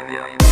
Bolívia.